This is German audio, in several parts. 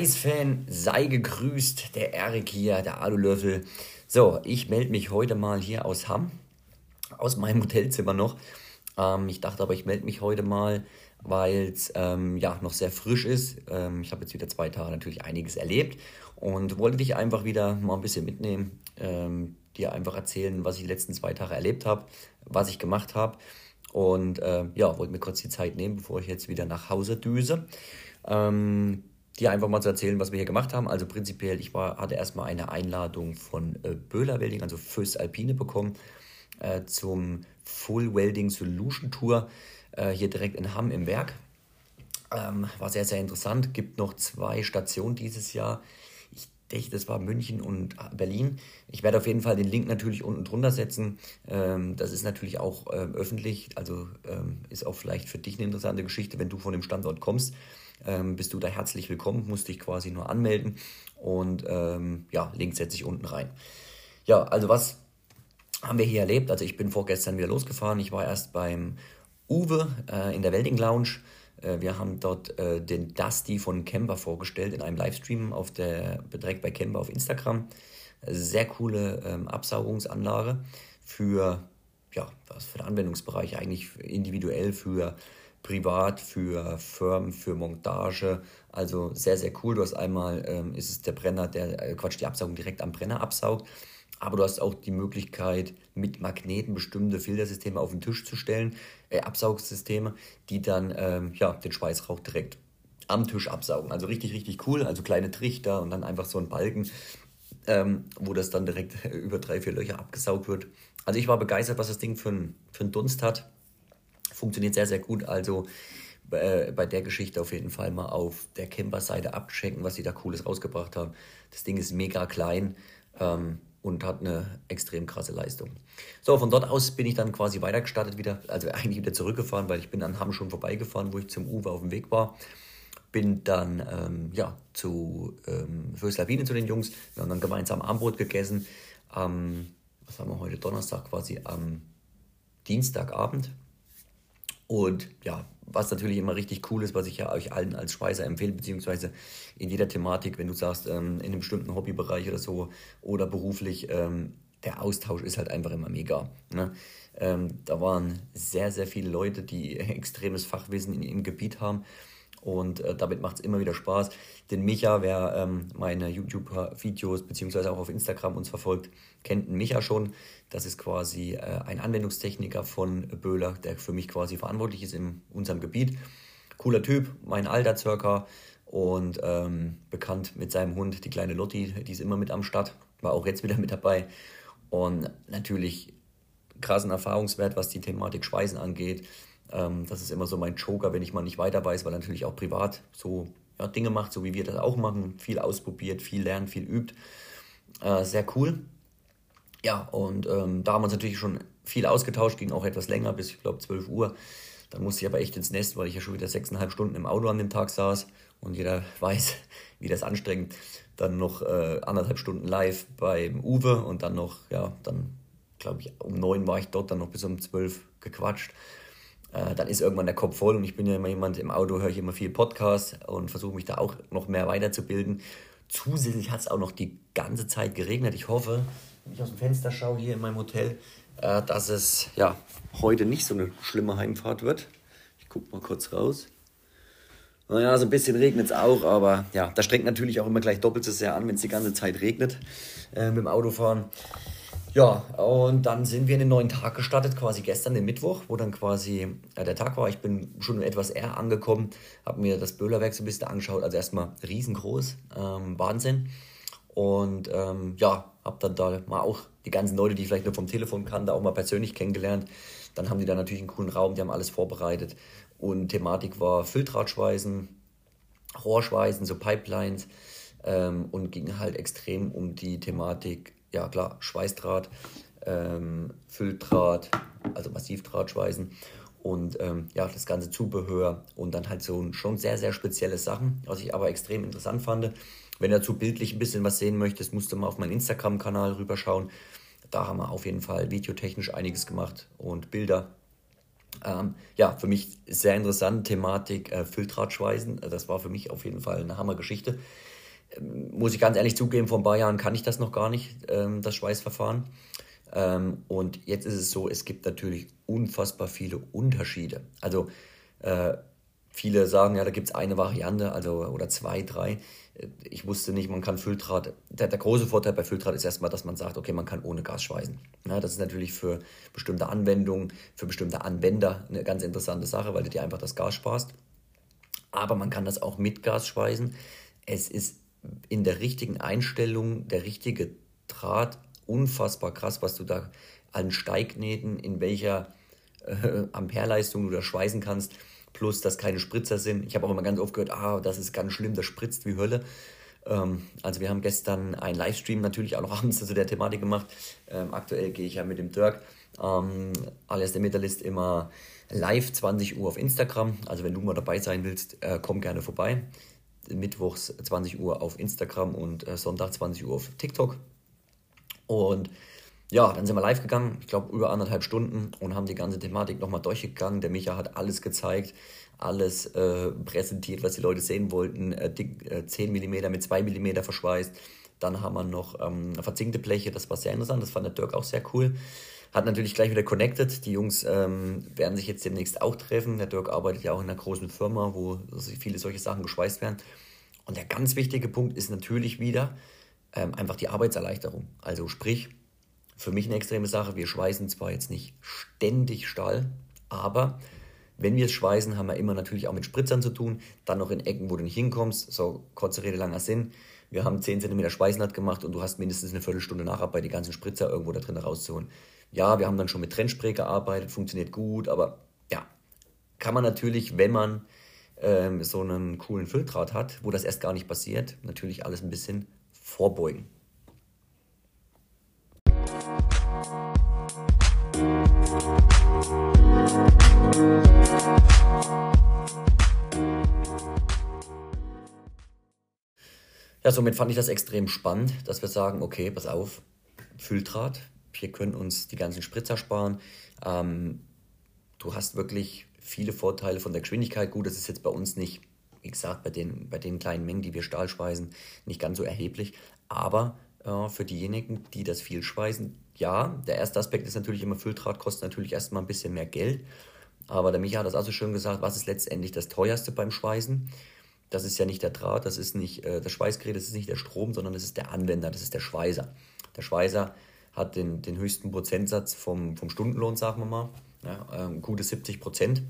Schweißfan, sei gegrüßt, der Erik hier, der Alulöffel. So, ich melde mich heute mal hier aus Hamm, aus meinem Hotelzimmer noch. Ähm, ich dachte aber, ich melde mich heute mal, weil es ähm, ja noch sehr frisch ist. Ähm, ich habe jetzt wieder zwei Tage natürlich einiges erlebt und wollte dich einfach wieder mal ein bisschen mitnehmen, ähm, dir einfach erzählen, was ich die letzten zwei Tage erlebt habe, was ich gemacht habe. Und äh, ja, wollte mir kurz die Zeit nehmen, bevor ich jetzt wieder nach Hause düse. Ähm, dir einfach mal zu erzählen, was wir hier gemacht haben. Also prinzipiell, ich war, hatte erstmal eine Einladung von äh, Böhler Welding, also Föß Alpine bekommen, äh, zum Full Welding Solution Tour äh, hier direkt in Hamm im Werk. Ähm, war sehr, sehr interessant. Gibt noch zwei Stationen dieses Jahr. Ich denke, das war München und Berlin. Ich werde auf jeden Fall den Link natürlich unten drunter setzen. Ähm, das ist natürlich auch äh, öffentlich, also ähm, ist auch vielleicht für dich eine interessante Geschichte, wenn du von dem Standort kommst ähm, bist du da herzlich willkommen, musst dich quasi nur anmelden und ähm, ja, Link setze ich unten rein. Ja, also was haben wir hier erlebt? Also ich bin vorgestern wieder losgefahren. Ich war erst beim Uwe äh, in der Welding Lounge. Äh, wir haben dort äh, den Dusty von Kemba vorgestellt in einem Livestream auf der direkt bei Kemba auf Instagram. Sehr coole ähm, Absaugungsanlage für ja, was für den Anwendungsbereich eigentlich individuell für privat, für Firmen, für Montage. Also sehr, sehr cool. Du hast einmal, ähm, ist es der Brenner, der, äh, Quatsch, die Absaugung direkt am Brenner absaugt. Aber du hast auch die Möglichkeit, mit Magneten bestimmte Filtersysteme auf den Tisch zu stellen, äh, Absaugsysteme, die dann ähm, ja, den Schweißrauch direkt am Tisch absaugen. Also richtig, richtig cool. Also kleine Trichter und dann einfach so ein Balken, ähm, wo das dann direkt über drei, vier Löcher abgesaugt wird. Also ich war begeistert, was das Ding für einen für Dunst hat funktioniert sehr, sehr gut. Also äh, bei der Geschichte auf jeden Fall mal auf der Camper-Seite abchecken, was sie da Cooles rausgebracht haben. Das Ding ist mega klein ähm, und hat eine extrem krasse Leistung. So, von dort aus bin ich dann quasi weitergestartet wieder, also eigentlich wieder zurückgefahren, weil ich bin an Hamm schon vorbeigefahren, wo ich zum Uwe auf dem Weg war. Bin dann ähm, ja, zu ähm, zu den Jungs. Wir haben dann gemeinsam Armbrot gegessen. Ähm, was haben wir heute? Donnerstag quasi am Dienstagabend und ja, was natürlich immer richtig cool ist, was ich ja euch allen als Schweißer empfehle, beziehungsweise in jeder Thematik, wenn du sagst, ähm, in einem bestimmten Hobbybereich oder so oder beruflich, ähm, der Austausch ist halt einfach immer mega. Ne? Ähm, da waren sehr, sehr viele Leute, die extremes Fachwissen in ihrem Gebiet haben und äh, damit macht es immer wieder Spaß. Den Micha, wer ähm, meine YouTube-Videos beziehungsweise auch auf Instagram uns verfolgt, kennt den Micha schon. Das ist quasi äh, ein Anwendungstechniker von Böhler, der für mich quasi verantwortlich ist in unserem Gebiet. Cooler Typ, mein Alter circa und ähm, bekannt mit seinem Hund, die kleine Lotti, die ist immer mit am Start, war auch jetzt wieder mit dabei. Und natürlich krassen Erfahrungswert, was die Thematik Schweißen angeht ähm, das ist immer so mein Joker, wenn ich mal nicht weiter weiß, weil natürlich auch privat so ja, Dinge macht, so wie wir das auch machen. Viel ausprobiert, viel lernt, viel übt. Äh, sehr cool. Ja, und ähm, da haben wir uns natürlich schon viel ausgetauscht, ging auch etwas länger, bis ich glaube 12 Uhr. Dann musste ich aber echt ins Nest, weil ich ja schon wieder sechseinhalb Stunden im Auto an dem Tag saß und jeder weiß, wie das anstrengend. Dann noch äh, anderthalb Stunden live beim Uwe und dann noch, ja, dann glaube ich, um neun war ich dort, dann noch bis um zwölf gequatscht äh, dann ist irgendwann der Kopf voll und ich bin ja immer jemand, im Auto höre ich immer viel Podcast und versuche mich da auch noch mehr weiterzubilden. Zusätzlich hat es auch noch die ganze Zeit geregnet. Ich hoffe, wenn ich aus dem Fenster schaue hier in meinem Hotel, äh, dass es ja heute nicht so eine schlimme Heimfahrt wird. Ich gucke mal kurz raus. Naja, so ein bisschen regnet es auch, aber ja, das strengt natürlich auch immer gleich doppelt so sehr an, wenn es die ganze Zeit regnet äh, mit dem Autofahren. Ja, und dann sind wir in den neuen Tag gestartet, quasi gestern, den Mittwoch, wo dann quasi äh, der Tag war. Ich bin schon etwas eher angekommen, habe mir das Böhlerwerk so ein bisschen angeschaut. Also erstmal riesengroß, ähm, Wahnsinn. Und ähm, ja, habe dann da mal auch die ganzen Leute, die ich vielleicht nur vom Telefon kannte, auch mal persönlich kennengelernt. Dann haben die da natürlich einen coolen Raum, die haben alles vorbereitet. Und Thematik war Filtratschweißen, Rohrschweißen, so Pipelines ähm, und ging halt extrem um die Thematik ja klar, Schweißdraht, ähm, Fülldraht, also Massivdrahtschweißen und ähm, ja, das ganze Zubehör und dann halt so schon sehr, sehr spezielle Sachen, was ich aber extrem interessant fand. Wenn du dazu bildlich ein bisschen was sehen möchtest, musst du mal auf meinen Instagram-Kanal rüberschauen. Da haben wir auf jeden Fall videotechnisch einiges gemacht und Bilder. Ähm, ja, für mich sehr interessant, Thematik äh, Filtratschweißen. Das war für mich auf jeden Fall eine Hammergeschichte. Muss ich ganz ehrlich zugeben, vor ein paar Jahren kann ich das noch gar nicht, ähm, das Schweißverfahren. Ähm, und jetzt ist es so, es gibt natürlich unfassbar viele Unterschiede. Also äh, viele sagen, ja, da gibt es eine Variante, also oder zwei, drei. Äh, ich wusste nicht, man kann Filtrat. Der, der, große Vorteil bei Filtrat ist erstmal, dass man sagt, okay, man kann ohne Gas schweißen. Ja, das ist natürlich für bestimmte Anwendungen, für bestimmte Anwender eine ganz interessante Sache, weil du dir einfach das Gas sparst. Aber man kann das auch mit Gas schweißen. Es ist in der richtigen Einstellung der richtige Draht unfassbar krass, was du da an Steignähten, in welcher äh, Ampereleistung du da schweißen kannst, plus dass keine Spritzer sind. Ich habe auch immer ganz oft gehört, ah, das ist ganz schlimm, das spritzt wie Hölle. Ähm, also wir haben gestern einen Livestream natürlich auch noch abends zu der Thematik gemacht. Ähm, aktuell gehe ich ja mit dem Dirk, ähm, alias der Metallist, immer live 20 Uhr auf Instagram. Also wenn du mal dabei sein willst, äh, komm gerne vorbei. Mittwochs 20 Uhr auf Instagram und äh, Sonntag 20 Uhr auf TikTok. Und ja, dann sind wir live gegangen, ich glaube über anderthalb Stunden und haben die ganze Thematik nochmal durchgegangen. Der Micha hat alles gezeigt, alles äh, präsentiert, was die Leute sehen wollten. Äh, dick, äh, 10 mm mit 2 mm verschweißt. Dann haben wir noch ähm, verzinkte Bleche, das war sehr interessant, das fand der Dirk auch sehr cool. Hat natürlich gleich wieder connected. Die Jungs ähm, werden sich jetzt demnächst auch treffen. Der Dirk arbeitet ja auch in einer großen Firma, wo viele solche Sachen geschweißt werden. Und der ganz wichtige Punkt ist natürlich wieder, ähm, einfach die Arbeitserleichterung. Also sprich, für mich eine extreme Sache, wir schweißen zwar jetzt nicht ständig Stahl, aber wenn wir es schweißen, haben wir immer natürlich auch mit Spritzern zu tun, dann noch in Ecken, wo du nicht hinkommst, so kurze Rede, langer Sinn. Wir haben 10 cm Schweißnaht gemacht und du hast mindestens eine Viertelstunde Nacharbeit, die ganzen Spritzer irgendwo da drin rauszuholen. Ja, wir haben dann schon mit Trennspray gearbeitet, funktioniert gut, aber ja, kann man natürlich, wenn man ähm, so einen coolen Filtrat hat, wo das erst gar nicht passiert, natürlich alles ein bisschen vorbeugen. Ja, somit fand ich das extrem spannend, dass wir sagen, okay, pass auf, Fülldraht, wir können uns die ganzen Spritzer sparen. Ähm, du hast wirklich viele Vorteile von der Geschwindigkeit. Gut, das ist jetzt bei uns nicht wie gesagt, bei den, bei den kleinen Mengen, die wir Stahl schweißen, nicht ganz so erheblich. Aber äh, für diejenigen, die das viel schweißen, ja, der erste Aspekt ist natürlich immer, Fülldraht kostet natürlich erstmal ein bisschen mehr Geld. Aber der Micha hat das auch so schön gesagt, was ist letztendlich das teuerste beim Schweißen? Das ist ja nicht der Draht, das ist nicht äh, das Schweißgerät, das ist nicht der Strom, sondern das ist der Anwender, das ist der Schweißer. Der Schweißer hat den, den höchsten Prozentsatz vom, vom Stundenlohn, sagen wir mal, ja, äh, gute 70 Prozent.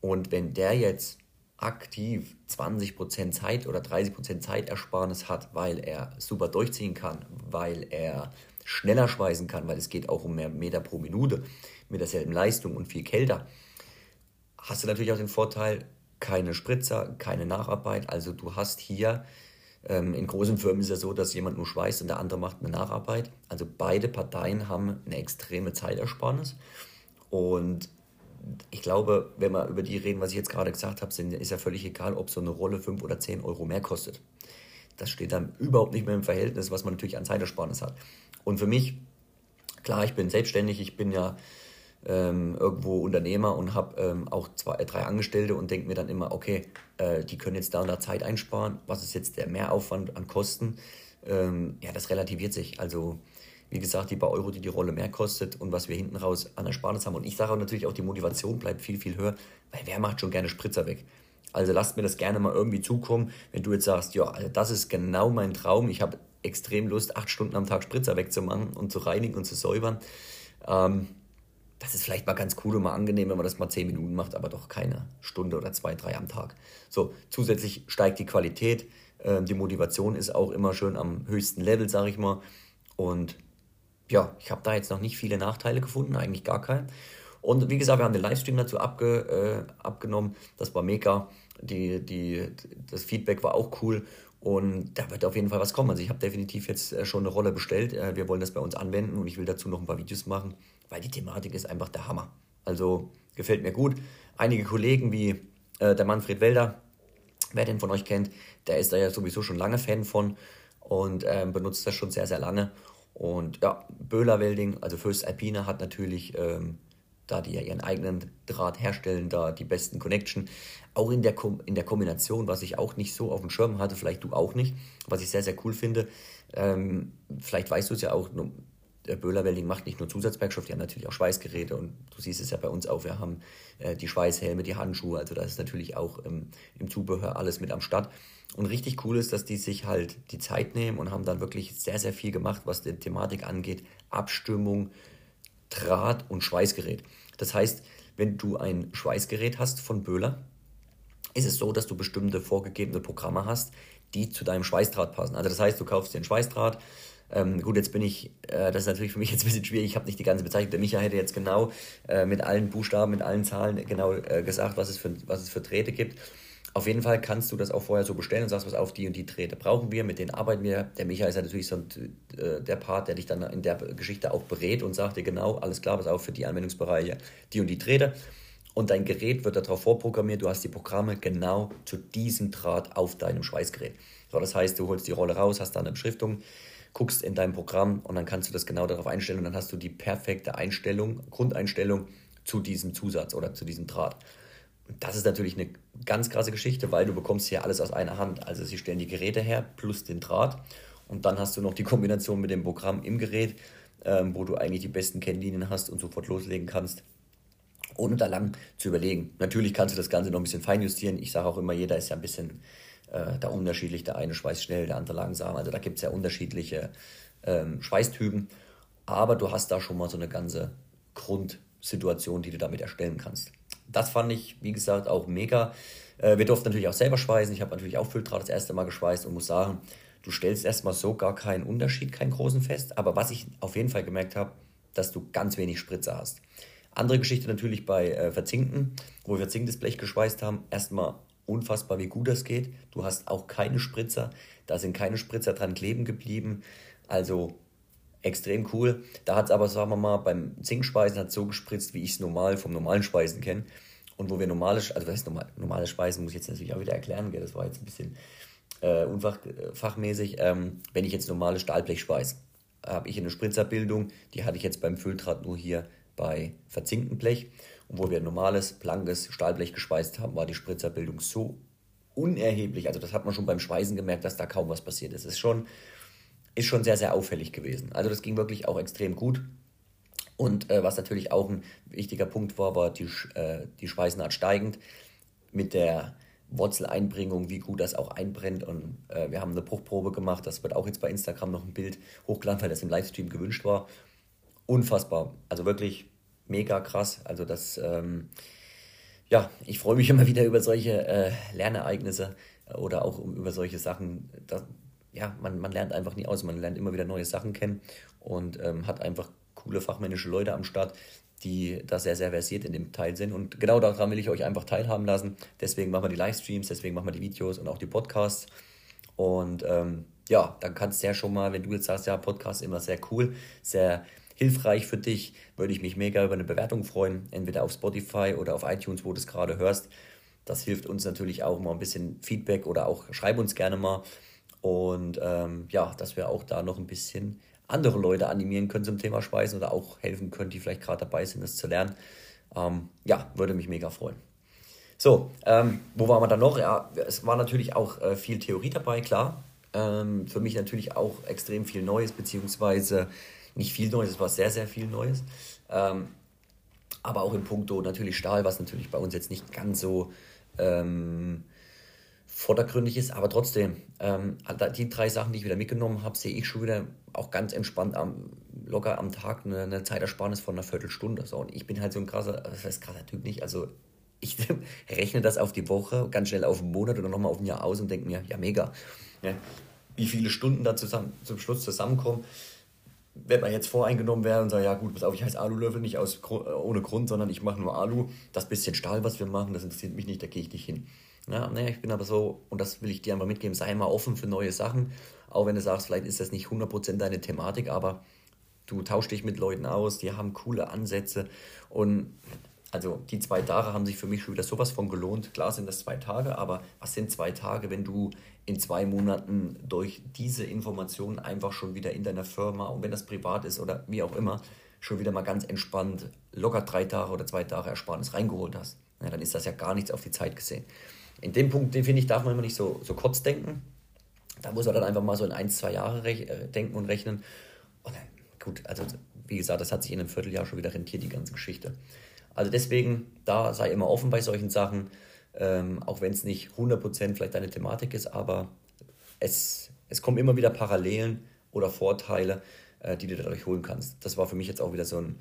Und wenn der jetzt aktiv 20% Zeit oder 30% Zeitersparnis hat, weil er super durchziehen kann, weil er schneller schweißen kann, weil es geht auch um mehr Meter pro Minute mit derselben Leistung und viel kälter, hast du natürlich auch den Vorteil, keine Spritzer, keine Nacharbeit. Also du hast hier, ähm, in großen Firmen ist es ja so, dass jemand nur schweißt und der andere macht eine Nacharbeit. Also beide Parteien haben eine extreme Zeitersparnis. Und ich glaube, wenn wir über die reden, was ich jetzt gerade gesagt habe, ist ja völlig egal, ob so eine Rolle 5 oder 10 Euro mehr kostet. Das steht dann überhaupt nicht mehr im Verhältnis, was man natürlich an Zeitersparnis hat. Und für mich, klar, ich bin selbstständig, ich bin ja ähm, irgendwo Unternehmer und habe ähm, auch zwei, äh, drei Angestellte und denke mir dann immer, okay, äh, die können jetzt da und da Zeit einsparen. Was ist jetzt der Mehraufwand an Kosten? Ähm, ja, das relativiert sich. Also wie gesagt, die paar Euro, die die Rolle mehr kostet und was wir hinten raus an Ersparnis haben. Und ich sage auch natürlich auch, die Motivation bleibt viel, viel höher, weil wer macht schon gerne Spritzer weg? Also lasst mir das gerne mal irgendwie zukommen, wenn du jetzt sagst, ja, also das ist genau mein Traum. Ich habe extrem Lust, acht Stunden am Tag Spritzer wegzumachen und zu reinigen und zu säubern. Ähm, das ist vielleicht mal ganz cool und mal angenehm, wenn man das mal zehn Minuten macht, aber doch keine Stunde oder zwei, drei am Tag. So, zusätzlich steigt die Qualität. Ähm, die Motivation ist auch immer schön am höchsten Level, sage ich mal. Und ja, ich habe da jetzt noch nicht viele Nachteile gefunden, eigentlich gar keinen. Und wie gesagt, wir haben den Livestream dazu abge, äh, abgenommen. Das war mega. Die, die, das Feedback war auch cool. Und da wird auf jeden Fall was kommen. Also ich habe definitiv jetzt äh, schon eine Rolle bestellt. Äh, wir wollen das bei uns anwenden und ich will dazu noch ein paar Videos machen, weil die Thematik ist einfach der Hammer. Also gefällt mir gut. Einige Kollegen wie äh, der Manfred Welder, wer den von euch kennt, der ist da ja sowieso schon lange Fan von und ähm, benutzt das schon sehr, sehr lange. Und ja, Böhler Welding, also Fürst Alpine, hat natürlich ähm, da die ja ihren eigenen Draht herstellen, da die besten Connection. Auch in der, Kom in der Kombination, was ich auch nicht so auf dem Schirm hatte, vielleicht du auch nicht, was ich sehr, sehr cool finde. Ähm, vielleicht weißt du es ja auch, der Böhler Welding macht nicht nur Zusatzwerkstoff, die haben natürlich auch Schweißgeräte und du siehst es ja bei uns auch, wir haben äh, die Schweißhelme, die Handschuhe, also da ist natürlich auch ähm, im Zubehör alles mit am Start. Und richtig cool ist, dass die sich halt die Zeit nehmen und haben dann wirklich sehr, sehr viel gemacht, was die Thematik angeht. Abstimmung, Draht und Schweißgerät. Das heißt, wenn du ein Schweißgerät hast von Böhler, ist es so, dass du bestimmte vorgegebene Programme hast, die zu deinem Schweißdraht passen. Also das heißt, du kaufst dir einen Schweißdraht. Ähm, gut, jetzt bin ich, äh, das ist natürlich für mich jetzt ein bisschen schwierig, ich habe nicht die ganze Bezeichnung. Der Micha hätte jetzt genau äh, mit allen Buchstaben, mit allen Zahlen genau äh, gesagt, was es, für, was es für Drähte gibt. Auf jeden Fall kannst du das auch vorher so bestellen und sagst, was auf die und die Drähte brauchen wir, mit denen arbeiten wir. Der Micha ist ja natürlich so ein, äh, der Part, der dich dann in der Geschichte auch berät und sagt dir genau, alles klar, was auf für die Anwendungsbereiche, die und die Drähte. Und dein Gerät wird darauf vorprogrammiert, du hast die Programme genau zu diesem Draht auf deinem Schweißgerät. So, das heißt, du holst die Rolle raus, hast da eine Beschriftung, guckst in dein Programm und dann kannst du das genau darauf einstellen und dann hast du die perfekte Einstellung, Grundeinstellung zu diesem Zusatz oder zu diesem Draht. Das ist natürlich eine ganz krasse Geschichte, weil du bekommst hier alles aus einer Hand. Also sie stellen die Geräte her plus den Draht und dann hast du noch die Kombination mit dem Programm im Gerät, ähm, wo du eigentlich die besten Kennlinien hast und sofort loslegen kannst, ohne da lang zu überlegen. Natürlich kannst du das Ganze noch ein bisschen feinjustieren. Ich sage auch immer, jeder ist ja ein bisschen äh, da unterschiedlich. Der eine schweißt schnell, der andere langsam. Also da gibt es ja unterschiedliche ähm, Schweißtypen. Aber du hast da schon mal so eine ganze Grundsituation, die du damit erstellen kannst das fand ich, wie gesagt, auch mega. Äh, wir durften natürlich auch selber schweißen. Ich habe natürlich auch Fülldraht das erste Mal geschweißt und muss sagen, du stellst erstmal so gar keinen Unterschied, keinen großen fest. Aber was ich auf jeden Fall gemerkt habe, dass du ganz wenig Spritzer hast. Andere Geschichte natürlich bei äh, Verzinken, wo wir verzinktes Blech geschweißt haben. Erstmal unfassbar, wie gut das geht. Du hast auch keine Spritzer. Da sind keine Spritzer dran kleben geblieben. Also extrem cool. Da hat es aber, sagen wir mal, beim Zinkspeisen hat so gespritzt, wie ich es normal vom normalen Speisen kenne. Und wo wir normale, also was heißt normal, normale Speisen, muss ich jetzt natürlich auch wieder erklären, gell? das war jetzt ein bisschen äh, unfachmäßig. Äh, ähm, wenn ich jetzt normale Stahlblech speise, habe ich eine Spritzerbildung, die hatte ich jetzt beim Fülldraht nur hier bei verzinktem Blech. Und wo wir normales, blankes Stahlblech gespeist haben, war die Spritzerbildung so unerheblich. Also das hat man schon beim Speisen gemerkt, dass da kaum was passiert ist. Ist schon ist schon sehr, sehr auffällig gewesen. Also das ging wirklich auch extrem gut. Und äh, was natürlich auch ein wichtiger Punkt war, war die, äh, die Speisenart steigend mit der Wurzeleinbringung, wie gut das auch einbrennt. Und äh, wir haben eine Bruchprobe gemacht. Das wird auch jetzt bei Instagram noch ein Bild hochgeladen, weil das im Livestream gewünscht war. Unfassbar. Also wirklich mega krass. Also das, ähm, ja, ich freue mich immer wieder über solche äh, Lernereignisse oder auch über solche Sachen. Das, ja, man, man lernt einfach nie aus. Man lernt immer wieder neue Sachen kennen und ähm, hat einfach coole fachmännische Leute am Start, die da sehr, sehr versiert in dem Teil sind. Und genau daran will ich euch einfach teilhaben lassen. Deswegen machen wir die Livestreams, deswegen machen wir die Videos und auch die Podcasts. Und ähm, ja, dann kannst du ja schon mal, wenn du jetzt sagst, ja, Podcast immer sehr cool, sehr hilfreich für dich, würde ich mich mega über eine Bewertung freuen, entweder auf Spotify oder auf iTunes, wo du es gerade hörst. Das hilft uns natürlich auch mal ein bisschen Feedback oder auch schreib uns gerne mal, und ähm, ja, dass wir auch da noch ein bisschen andere Leute animieren können zum Thema Speisen oder auch helfen können, die vielleicht gerade dabei sind, das zu lernen. Ähm, ja, würde mich mega freuen. So, ähm, wo waren wir dann noch? Ja, es war natürlich auch äh, viel Theorie dabei, klar. Ähm, für mich natürlich auch extrem viel Neues, beziehungsweise nicht viel Neues, es war sehr, sehr viel Neues. Ähm, aber auch in puncto natürlich Stahl, was natürlich bei uns jetzt nicht ganz so ähm, vordergründig ist, aber trotzdem, ähm, die drei Sachen, die ich wieder mitgenommen habe, sehe ich schon wieder auch ganz entspannt am, locker am Tag eine, eine Zeitersparnis von einer Viertelstunde. So, und ich bin halt so ein krasser, das heißt krasser Typ nicht, also ich rechne das auf die Woche, ganz schnell auf einen Monat oder nochmal auf ein Jahr aus und denke mir, ja mega, ja, wie viele Stunden da zusammen, zum Schluss zusammenkommen, wenn man jetzt voreingenommen wäre und sagt, ja gut, pass auf, ich heiße Alulöffel nicht aus, ohne Grund, sondern ich mache nur Alu, das bisschen Stahl, was wir machen, das interessiert mich nicht, da gehe ich nicht hin. Ja, ne, ich bin aber so, und das will ich dir einfach mitgeben, sei mal offen für neue Sachen. Auch wenn du sagst, vielleicht ist das nicht 100% deine Thematik, aber du tauschst dich mit Leuten aus, die haben coole Ansätze. Und also die zwei Tage haben sich für mich schon wieder sowas von gelohnt. Klar sind das zwei Tage, aber was sind zwei Tage, wenn du in zwei Monaten durch diese Informationen einfach schon wieder in deiner Firma, und wenn das privat ist oder wie auch immer, schon wieder mal ganz entspannt locker drei Tage oder zwei Tage Ersparnis reingeholt hast. Ja, dann ist das ja gar nichts auf die Zeit gesehen. In dem Punkt, den finde ich, darf man immer nicht so, so kurz denken. Da muss man dann einfach mal so in ein, zwei Jahre äh, denken und rechnen. Und dann, gut, also wie gesagt, das hat sich in einem Vierteljahr schon wieder rentiert, die ganze Geschichte. Also deswegen, da sei immer offen bei solchen Sachen, ähm, auch wenn es nicht 100% vielleicht deine Thematik ist, aber es, es kommen immer wieder Parallelen oder Vorteile, äh, die du dadurch holen kannst. Das war für mich jetzt auch wieder so ein,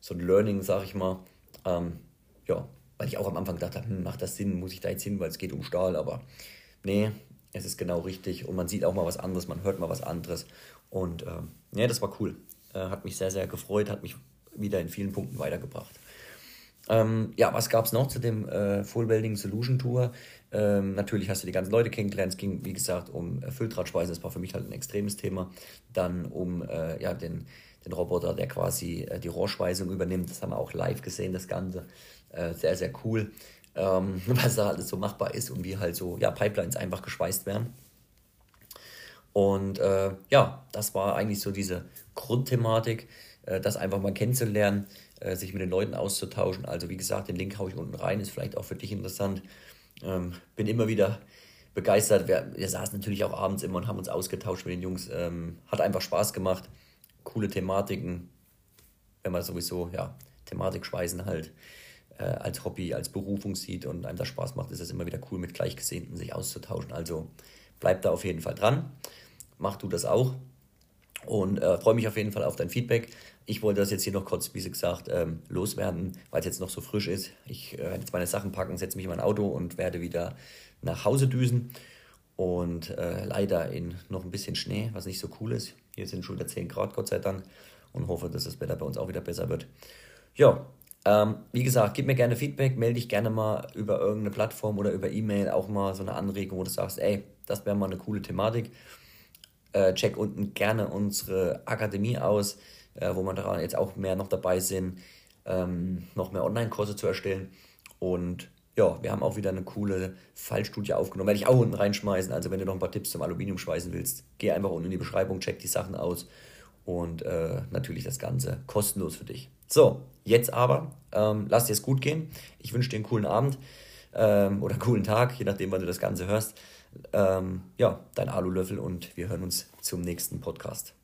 so ein Learning, sag ich mal. Ähm, ja, weil ich auch am Anfang dachte, hm, macht das Sinn, muss ich da jetzt hin, weil es geht um Stahl, aber nee, es ist genau richtig und man sieht auch mal was anderes, man hört mal was anderes und ähm, ja, das war cool. Äh, hat mich sehr, sehr gefreut, hat mich wieder in vielen Punkten weitergebracht. Ähm, ja, was gab es noch zu dem äh, Full Welding Solution Tour? Ähm, natürlich hast du die ganzen Leute kennengelernt. Es ging, wie gesagt, um äh. Das war für mich halt ein extremes Thema. Dann um äh, ja, den, den Roboter, der quasi äh, die Rohrschweißung übernimmt. Das haben wir auch live gesehen, das Ganze. Äh, sehr, sehr cool, ähm, was da alles so machbar ist und wie halt so ja, Pipelines einfach geschweißt werden. Und äh, ja, das war eigentlich so diese Grundthematik, das einfach mal kennenzulernen äh, sich mit den Leuten auszutauschen. Also wie gesagt, den Link haue ich unten rein, ist vielleicht auch für dich interessant. Ähm, bin immer wieder begeistert. Wir, wir, saßen natürlich auch abends immer und haben uns ausgetauscht mit den Jungs. Ähm, hat einfach Spaß gemacht. Coole Thematiken. Wenn man sowieso, ja, Thematik schweißen halt äh, als Hobby, als Berufung sieht und einem das Spaß macht, ist es immer wieder cool, mit Gleichgesinnten sich auszutauschen. Also bleib da auf jeden Fall dran. Mach du das auch. Und äh, freue mich auf jeden Fall auf dein Feedback. Ich wollte das jetzt hier noch kurz, wie gesagt, ähm, loswerden, weil es jetzt noch so frisch ist. Ich äh, werde jetzt meine Sachen packen, setze mich in mein Auto und werde wieder nach Hause düsen. Und äh, leider in noch ein bisschen Schnee, was nicht so cool ist. Hier sind schon wieder 10 Grad, Gott sei Dank. Und hoffe, dass das Wetter bei uns auch wieder besser wird. Ja, ähm, wie gesagt, gib mir gerne Feedback, melde dich gerne mal über irgendeine Plattform oder über E-Mail auch mal so eine Anregung, wo du sagst, ey, das wäre mal eine coole Thematik. Äh, check unten gerne unsere Akademie aus äh, wo man daran jetzt auch mehr noch dabei sind, ähm, noch mehr Online-Kurse zu erstellen. Und ja, wir haben auch wieder eine coole Fallstudie aufgenommen. Werde ich auch unten reinschmeißen. Also wenn du noch ein paar Tipps zum Aluminium schweißen willst, geh einfach unten in die Beschreibung, check die Sachen aus. Und äh, natürlich das Ganze kostenlos für dich. So, jetzt aber, ähm, lass dir es gut gehen. Ich wünsche dir einen coolen Abend ähm, oder einen coolen Tag, je nachdem, wann du das Ganze hörst. Ähm, ja, dein Alulöffel und wir hören uns zum nächsten Podcast.